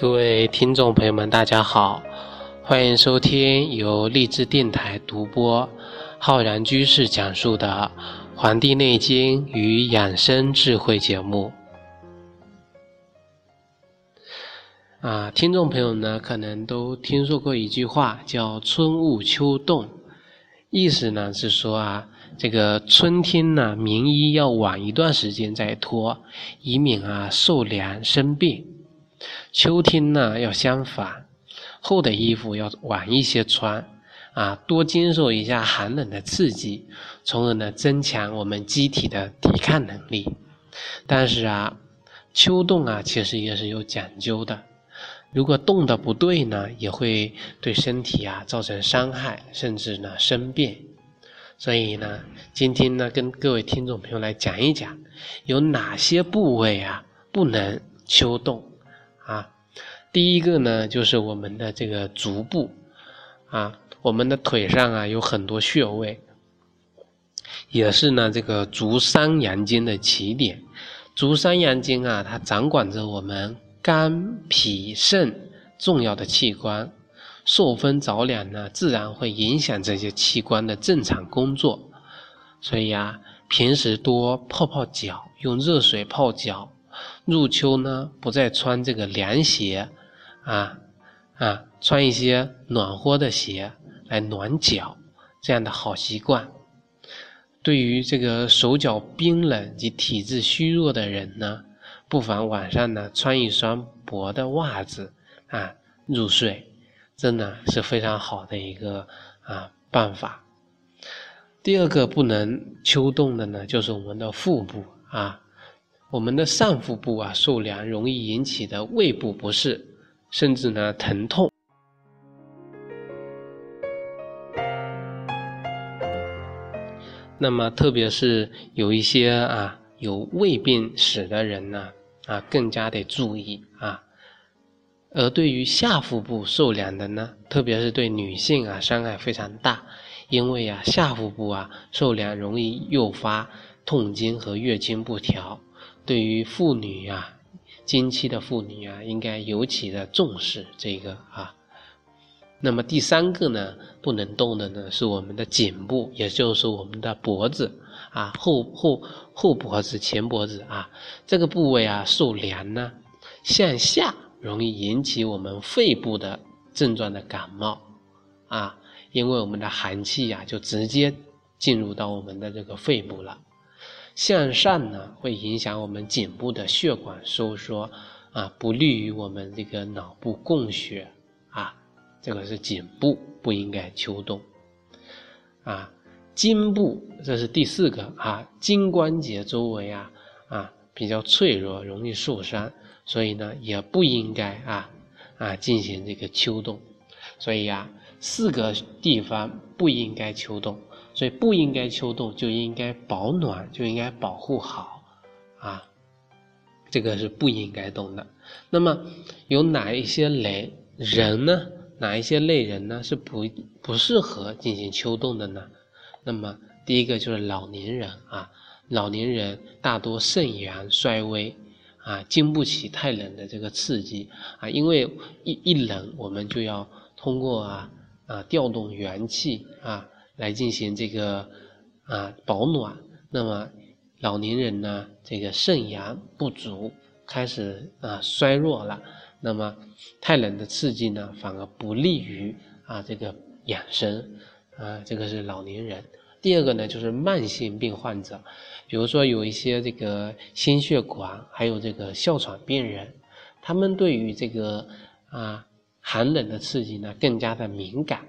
各位听众朋友们，大家好，欢迎收听由励志电台独播、浩然居士讲述的《黄帝内经与养生智慧》节目。啊，听众朋友呢，可能都听说过一句话，叫“春捂秋冻”，意思呢是说啊，这个春天呢，棉衣要晚一段时间再脱，以免啊受凉生病。秋天呢，要相反，厚的衣服要晚一些穿，啊，多经受一下寒冷的刺激，从而呢增强我们机体的抵抗能力。但是啊，秋冻啊，其实也是有讲究的，如果冻的不对呢，也会对身体啊造成伤害，甚至呢生病。所以呢，今天呢，跟各位听众朋友来讲一讲，有哪些部位啊不能秋冻。啊，第一个呢，就是我们的这个足部，啊，我们的腿上啊有很多穴位，也是呢这个足三阳经的起点。足三阳经啊，它掌管着我们肝、脾、肾重要的器官，受风着凉呢，自然会影响这些器官的正常工作。所以啊，平时多泡泡脚，用热水泡脚。入秋呢，不再穿这个凉鞋，啊啊，穿一些暖和的鞋来暖脚，这样的好习惯，对于这个手脚冰冷及体质虚弱的人呢，不妨晚上呢穿一双薄的袜子啊入睡，真的是非常好的一个啊办法。第二个不能秋冻的呢，就是我们的腹部啊。我们的上腹部啊受凉容易引起的胃部不适，甚至呢疼痛。那么特别是有一些啊有胃病史的人呢啊更加得注意啊。而对于下腹部受凉的呢，特别是对女性啊伤害非常大，因为啊下腹部啊受凉容易诱发痛经和月经不调。对于妇女呀，经期的妇女啊，应该尤其的重视这个啊。那么第三个呢，不能动的呢，是我们的颈部，也就是我们的脖子啊，后后后脖子、前脖子啊，这个部位啊受凉呢，向下容易引起我们肺部的症状的感冒啊，因为我们的寒气呀，就直接进入到我们的这个肺部了。向上呢，会影响我们颈部的血管收缩，啊，不利于我们这个脑部供血，啊，这个是颈部不应该秋冻，啊，颈部这是第四个啊，筋关节周围啊啊比较脆弱，容易受伤，所以呢也不应该啊啊进行这个秋冻，所以呀四个地方不应该秋冻。所以不应该秋冻，就应该保暖，就应该保护好，啊，这个是不应该动的。那么有哪一些类人呢？哪一些类人呢？是不不适合进行秋冻的呢？那么第一个就是老年人啊，老年人大多肾阳衰微啊，经不起太冷的这个刺激啊，因为一一冷，我们就要通过啊啊调动元气啊。来进行这个啊保暖，那么老年人呢，这个肾阳不足，开始啊衰弱了，那么太冷的刺激呢，反而不利于啊这个养生啊，这个是老年人。第二个呢，就是慢性病患者，比如说有一些这个心血管，还有这个哮喘病人，他们对于这个啊寒冷的刺激呢，更加的敏感。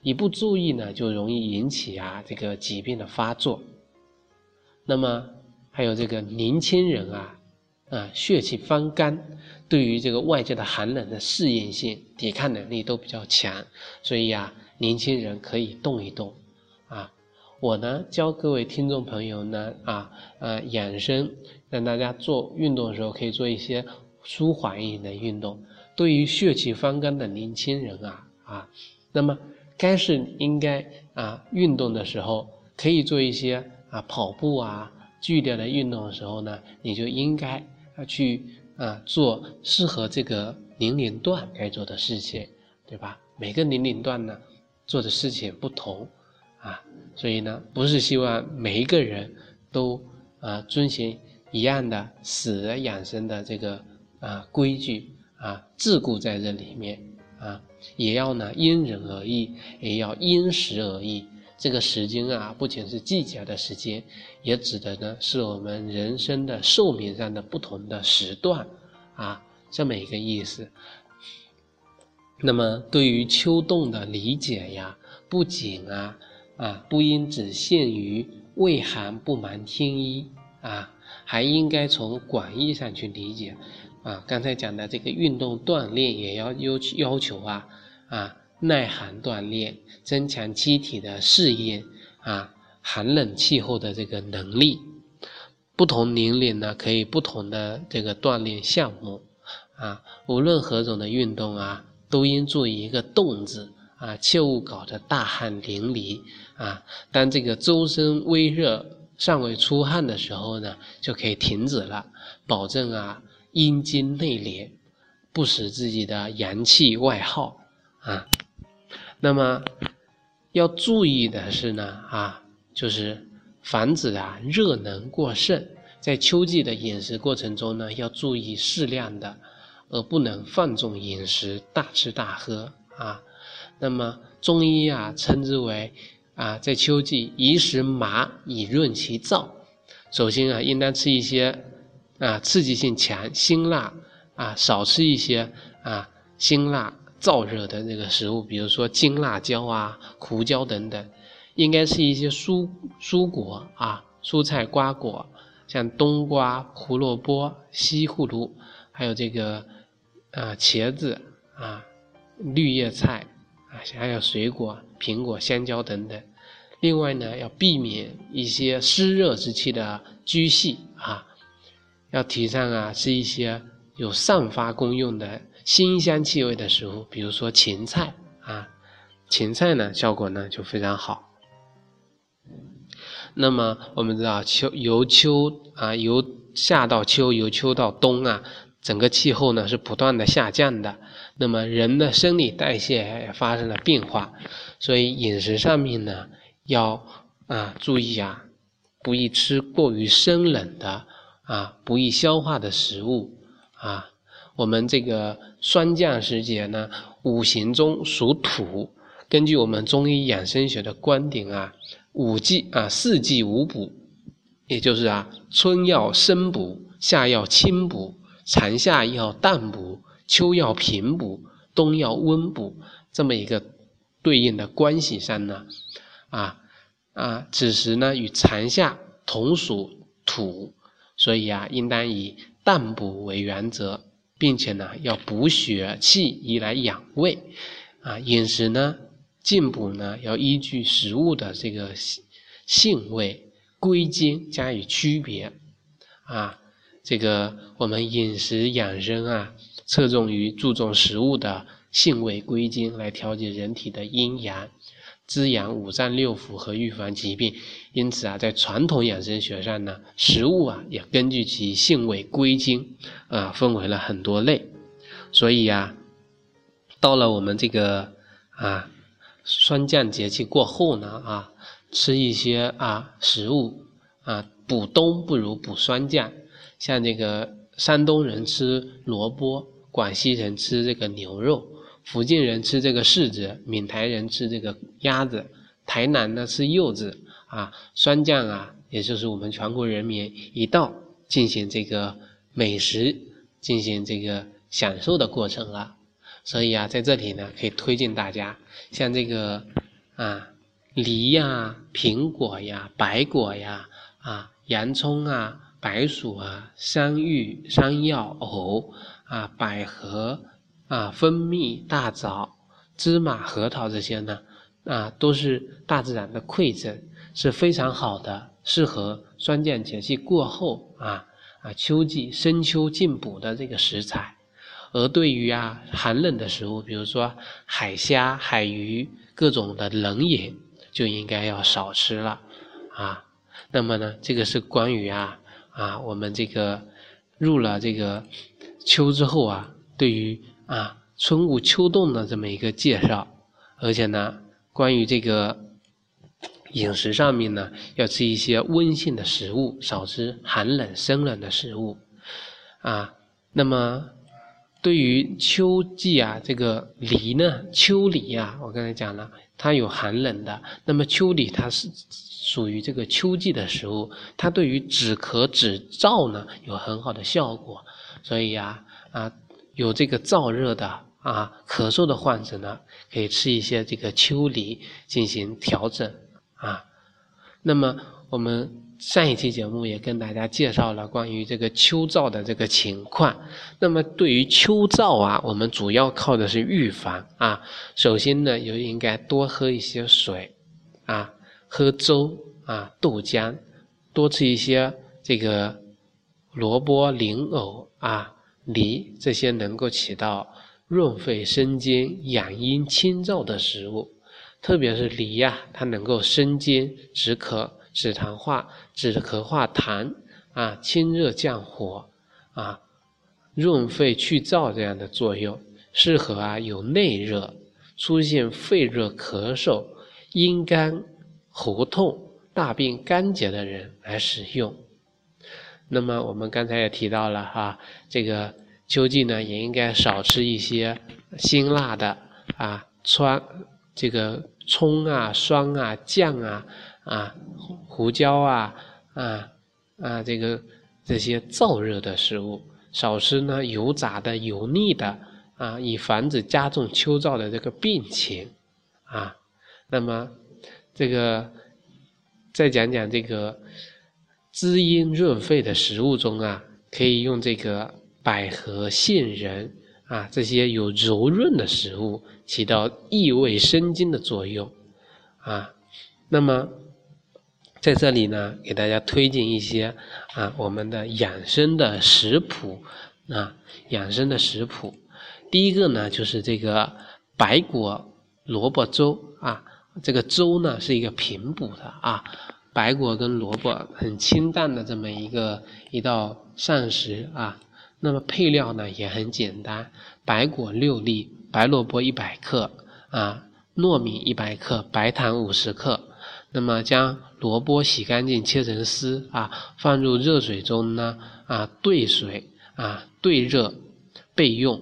一不注意呢，就容易引起啊这个疾病的发作。那么还有这个年轻人啊，啊血气方刚，对于这个外界的寒冷的适应性、抵抗能力都比较强，所以啊，年轻人可以动一动啊。我呢教各位听众朋友呢啊呃养生，让大家做运动的时候可以做一些舒缓一点的运动。对于血气方刚的年轻人啊啊，那么。该是应该啊运动的时候，可以做一些啊跑步啊剧烈的运动的时候呢，你就应该啊去啊做适合这个年龄段该做的事情，对吧？每个年龄段呢，做的事情不同啊，所以呢，不是希望每一个人都啊遵循一样的死而养生的这个啊规矩啊桎梏在这里面啊，也要呢因人而异，也要因时而异。这个时间啊，不仅是季节的时间，也指的呢是我们人生的寿命上的不同的时段啊，这么一个意思。那么对于秋冻的理解呀，不仅啊啊不应只限于畏寒不瞒天医啊，还应该从广义上去理解啊。刚才讲的这个运动锻炼也要要要求啊啊。耐寒锻炼，增强机体的适应啊寒冷气候的这个能力。不同年龄呢，可以不同的这个锻炼项目啊。无论何种的运动啊，都应注意一个动字啊，切勿搞得大汗淋漓啊。当这个周身微热、尚未出汗的时候呢，就可以停止了，保证啊阴经内敛，不使自己的阳气外耗啊。那么要注意的是呢，啊，就是防止啊热能过剩，在秋季的饮食过程中呢，要注意适量的，而不能放纵饮食，大吃大喝啊。那么中医啊称之为啊，在秋季宜食麻以润其燥。首先啊，应当吃一些啊刺激性强、辛辣啊，少吃一些啊辛辣。燥热的那个食物，比如说金辣椒啊、胡椒等等，应该是一些蔬蔬果啊、蔬菜瓜果，像冬瓜、胡萝卜、西葫芦，还有这个啊茄子啊、绿叶菜啊，还有水果，苹果、香蕉等等。另外呢，要避免一些湿热之气的居系啊，要提倡啊是一些有散发功用的。辛香气味的食物，比如说芹菜啊，芹菜呢效果呢就非常好。那么我们知道秋由秋啊由夏到秋，由秋到冬啊，整个气候呢是不断的下降的。那么人的生理代谢也发生了变化，所以饮食上面呢要啊注意啊，不宜吃过于生冷的啊不易消化的食物啊。我们这个霜降时节呢，五行中属土。根据我们中医养生学的观点啊，五季啊，四季五补，也就是啊，春要生补，夏要清补，长夏要淡补，秋要平补，冬要温补，这么一个对应的关系上呢，啊啊，此时呢与长夏同属土，所以啊，应当以淡补为原则。并且呢，要补血气以来养胃，啊，饮食呢进补呢要依据食物的这个性味归经加以区别，啊，这个我们饮食养生啊，侧重于注重食物的性味归经来调节人体的阴阳。滋养五脏六腑和预防疾病，因此啊，在传统养生学上呢，食物啊也根据其性味归经啊，分为了很多类。所以呀，到了我们这个啊霜降节气过后呢啊，吃一些啊食物啊补冬不如补霜降。像这个山东人吃萝卜，广西人吃这个牛肉。福建人吃这个柿子，闽台人吃这个鸭子，台南呢吃柚子啊，酸酱啊，也就是我们全国人民一道进行这个美食、进行这个享受的过程了。所以啊，在这里呢，可以推荐大家，像这个啊梨呀、苹果呀、白果呀、啊洋葱啊、白薯啊、山芋、山药、藕啊、百合。啊，蜂蜜、大枣、芝麻、核桃这些呢，啊，都是大自然的馈赠，是非常好的，适合霜降节气过后啊啊秋季深秋进补的这个食材。而对于啊寒冷的食物，比如说海虾、海鱼各种的冷饮，就应该要少吃了啊。那么呢，这个是关于啊啊我们这个入了这个秋之后啊，对于啊春捂秋冻的这么一个介绍，而且呢，关于这个饮食上面呢，要吃一些温性的食物，少吃寒冷生冷的食物啊。那么对于秋季啊，这个梨呢，秋梨啊，我刚才讲了，它有寒冷的。那么秋梨它是属于这个秋季的食物，它对于止咳止燥呢有很好的效果。所以呀，啊，有这个燥热的啊，咳嗽的患者呢，可以吃一些这个秋梨进行调整啊。那么我们。上一期节目也跟大家介绍了关于这个秋燥的这个情况。那么对于秋燥啊，我们主要靠的是预防啊。首先呢，就应该多喝一些水啊，喝粥啊，豆浆，多吃一些这个萝卜、莲藕啊、梨这些能够起到润肺生津、养阴清燥的食物。特别是梨呀，它能够生津止渴。止痰化、止咳化痰啊，清热降火啊，润肺去燥这样的作用，适合啊有内热、出现肺热、咳嗽、阴干、喉痛、大便干结的人来使用。那么我们刚才也提到了哈，这个秋季呢也应该少吃一些辛辣的啊，川这个葱啊、酸啊、酱啊。啊，胡椒啊，啊啊，这个这些燥热的食物少吃呢，油炸的、油腻的啊，以防止加重秋燥的这个病情啊。那么这个再讲讲这个滋阴润肺的食物中啊，可以用这个百合、杏仁啊这些有柔润的食物，起到益胃生津的作用啊。那么。在这里呢，给大家推荐一些啊，我们的养生的食谱啊，养生的食谱。第一个呢，就是这个白果萝卜粥啊，这个粥呢是一个平补的啊，白果跟萝卜很清淡的这么一个一道膳食啊。那么配料呢也很简单，白果六粒，白萝卜一百克啊，糯米一百克，白糖五十克。那么将萝卜洗干净，切成丝啊，放入热水中呢啊兑水啊兑热备用。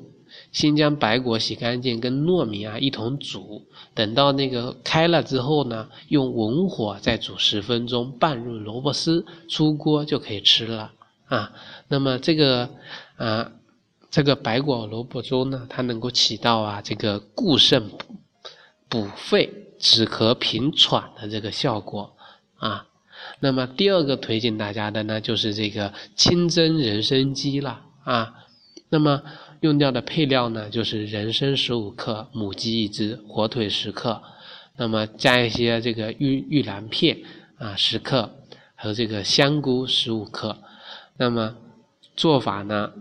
先将白果洗干净，跟糯米啊一同煮，等到那个开了之后呢，用文火再煮十分钟，拌入萝卜丝，出锅就可以吃了啊。那么这个啊这个白果萝卜粥呢，它能够起到啊这个固肾补肺。止咳平喘的这个效果啊，那么第二个推荐大家的呢，就是这个清蒸人参鸡了啊。那么用掉的配料呢，就是人参十五克，母鸡一只，火腿十克，那么加一些这个玉玉兰片啊十克，和这个香菇十五克。那么做法呢，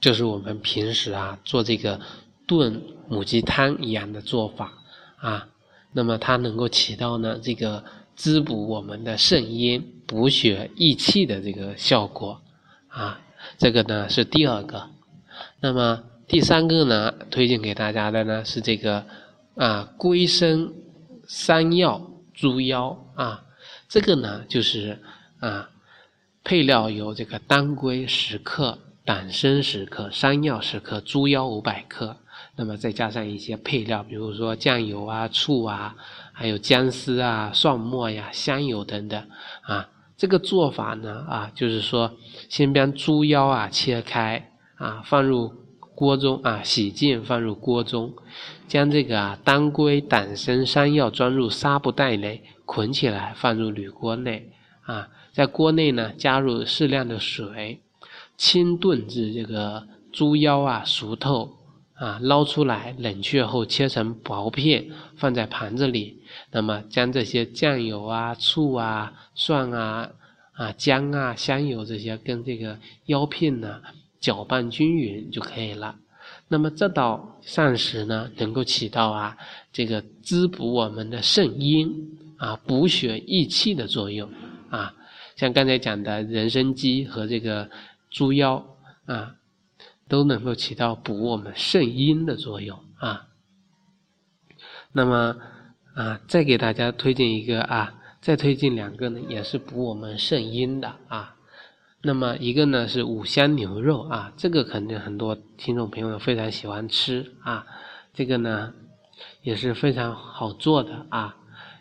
就是我们平时啊做这个炖母鸡汤一样的做法啊。那么它能够起到呢这个滋补我们的肾阴、补血益气的这个效果啊，这个呢是第二个。那么第三个呢，推荐给大家的呢是这个啊龟参山药猪腰啊，这个呢就是啊配料有这个当归十克、党参十克、山药十克、猪腰五百克。那么再加上一些配料，比如说酱油啊、醋啊，还有姜丝啊、蒜末呀、香油等等啊。这个做法呢啊，就是说先将猪腰啊切开啊，放入锅中啊，洗净放入锅中，将这个啊当归、党参、山药装入纱布袋内，捆起来放入铝锅内啊，在锅内呢加入适量的水，清炖至这个猪腰啊熟透。啊，捞出来冷却后切成薄片，放在盘子里。那么将这些酱油啊、醋啊、蒜啊、啊姜啊、香油这些跟这个腰片呢搅拌均匀就可以了。那么这道膳食呢，能够起到啊这个滋补我们的肾阴啊、补血益气的作用啊。像刚才讲的人参鸡和这个猪腰啊。都能够起到补我们肾阴的作用啊。那么啊，再给大家推荐一个啊，再推荐两个呢，也是补我们肾阴的啊。那么一个呢是五香牛肉啊，这个肯定很多听众朋友非常喜欢吃啊。这个呢也是非常好做的啊，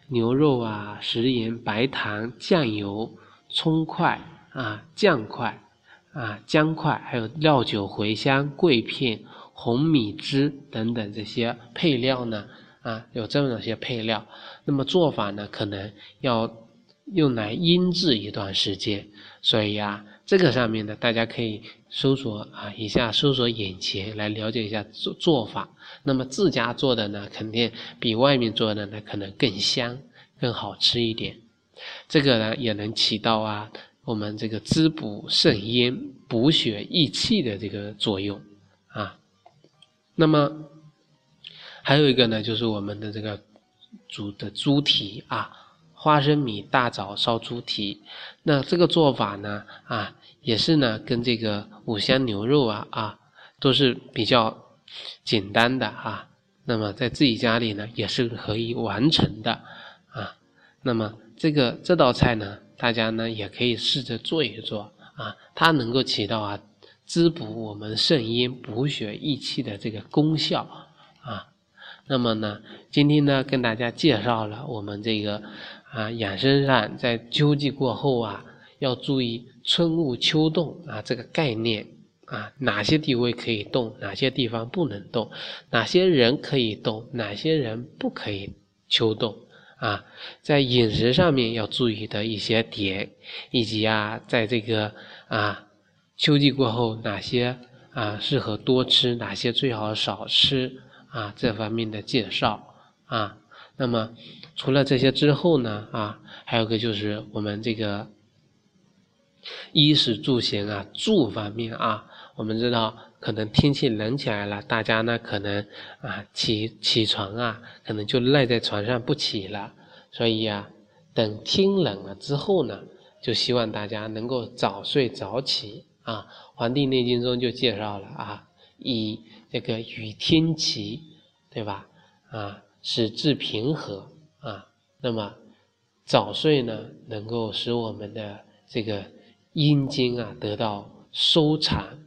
牛肉啊、食盐、白糖、酱油、葱块啊、酱块啊、姜块，还有料酒、茴香、桂片、红米汁等等这些配料呢啊，有这么些配料。那么做法呢，可能要用来腌制一段时间，所以呀。这个上面呢，大家可以搜索啊一下，搜索眼前来了解一下做做法。那么自家做的呢，肯定比外面做的呢可能更香、更好吃一点。这个呢也能起到啊我们这个滋补肾阴、补血益气的这个作用啊。那么还有一个呢，就是我们的这个煮的猪蹄啊。花生米大枣烧猪蹄，那这个做法呢，啊，也是呢，跟这个五香牛肉啊，啊，都是比较简单的啊。那么在自己家里呢，也是可以完成的啊。那么这个这道菜呢，大家呢也可以试着做一做啊，它能够起到啊滋补我们肾阴、补血益气的这个功效啊。那么呢，今天呢跟大家介绍了我们这个。啊，养生上在秋季过后啊，要注意春捂秋冻啊这个概念啊，哪些地位可以动，哪些地方不能动，哪些人可以动，哪些人不可以秋冻啊，在饮食上面要注意的一些点，以及啊，在这个啊秋季过后哪些啊适合多吃，哪些最好少吃啊这方面的介绍啊，那么。除了这些之后呢，啊，还有个就是我们这个衣食住行啊，住方面啊，我们知道可能天气冷起来了，大家呢可能啊起起床啊，可能就赖在床上不起了，所以啊，等天冷了之后呢，就希望大家能够早睡早起啊，《黄帝内经》中就介绍了啊，以这个与天齐，对吧？啊，使志平和。啊，那么早睡呢，能够使我们的这个阴经啊得到收藏；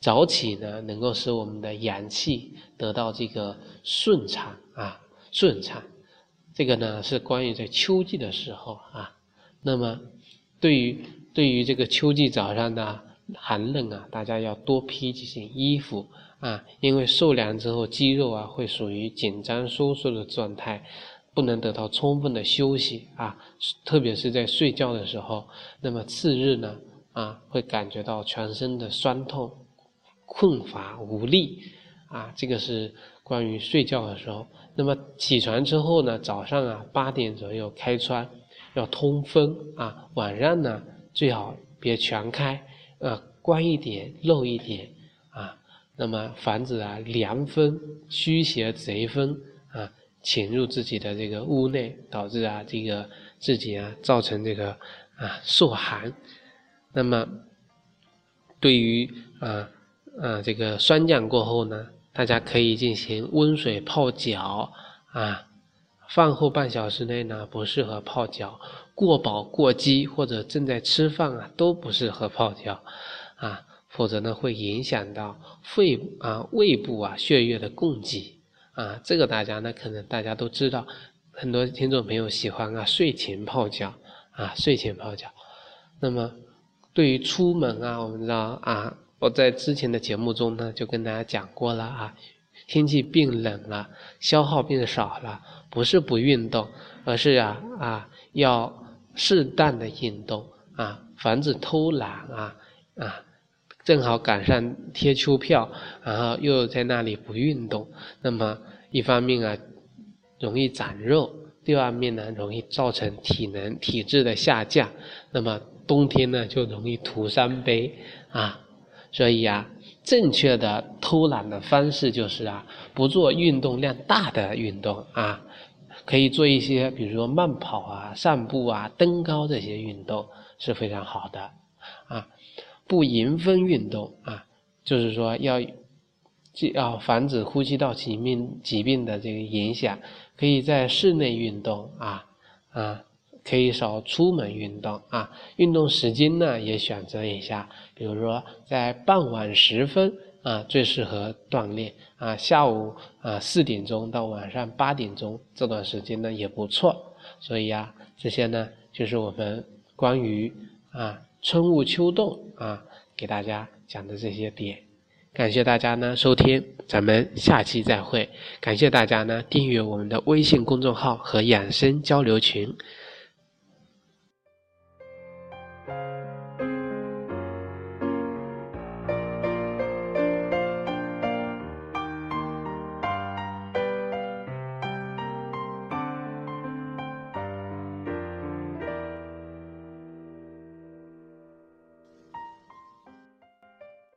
早起呢，能够使我们的阳气得到这个顺畅啊顺畅。这个呢是关于在秋季的时候啊。那么对于对于这个秋季早上的寒冷啊，大家要多披几件衣服啊，因为受凉之后肌肉啊会属于紧张收缩的状态。不能得到充分的休息啊，特别是在睡觉的时候，那么次日呢啊会感觉到全身的酸痛、困乏无力啊，这个是关于睡觉的时候。那么起床之后呢，早上啊八点左右开窗，要通风啊，晚上呢最好别全开，呃关一点漏一点啊，那么防止啊凉风、虚邪贼风。潜入自己的这个屋内，导致啊这个自己啊造成这个啊受寒。那么对于啊啊这个霜降过后呢，大家可以进行温水泡脚啊。饭后半小时内呢不适合泡脚，过饱过饥或者正在吃饭啊都不适合泡脚啊，否则呢会影响到肺啊胃部啊血液的供给。啊，这个大家呢，可能大家都知道，很多听众朋友喜欢啊，睡前泡脚啊，睡前泡脚。那么，对于出门啊，我们知道啊，我在之前的节目中呢，就跟大家讲过了啊，天气变冷了，消耗变少了，不是不运动，而是啊啊，要适当的运动啊，防止偷懒啊啊。正好赶上贴秋票，然后又在那里不运动，那么一方面啊容易长肉，第二面呢容易造成体能体质的下降，那么冬天呢就容易徒伤悲啊。所以啊，正确的偷懒的方式就是啊，不做运动量大的运动啊，可以做一些，比如说慢跑啊、散步啊、登高这些运动是非常好的啊。不迎风运动啊，就是说要要防止呼吸道疾病疾病的这个影响，可以在室内运动啊啊，可以少出门运动啊。运动时间呢也选择一下，比如说在傍晚时分啊最适合锻炼啊，下午啊四点钟到晚上八点钟这段时间呢也不错。所以啊，这些呢就是我们关于啊春捂秋冻啊给大家讲的这些点。感谢大家呢收听，咱们下期再会。感谢大家呢订阅我们的微信公众号和养生交流群。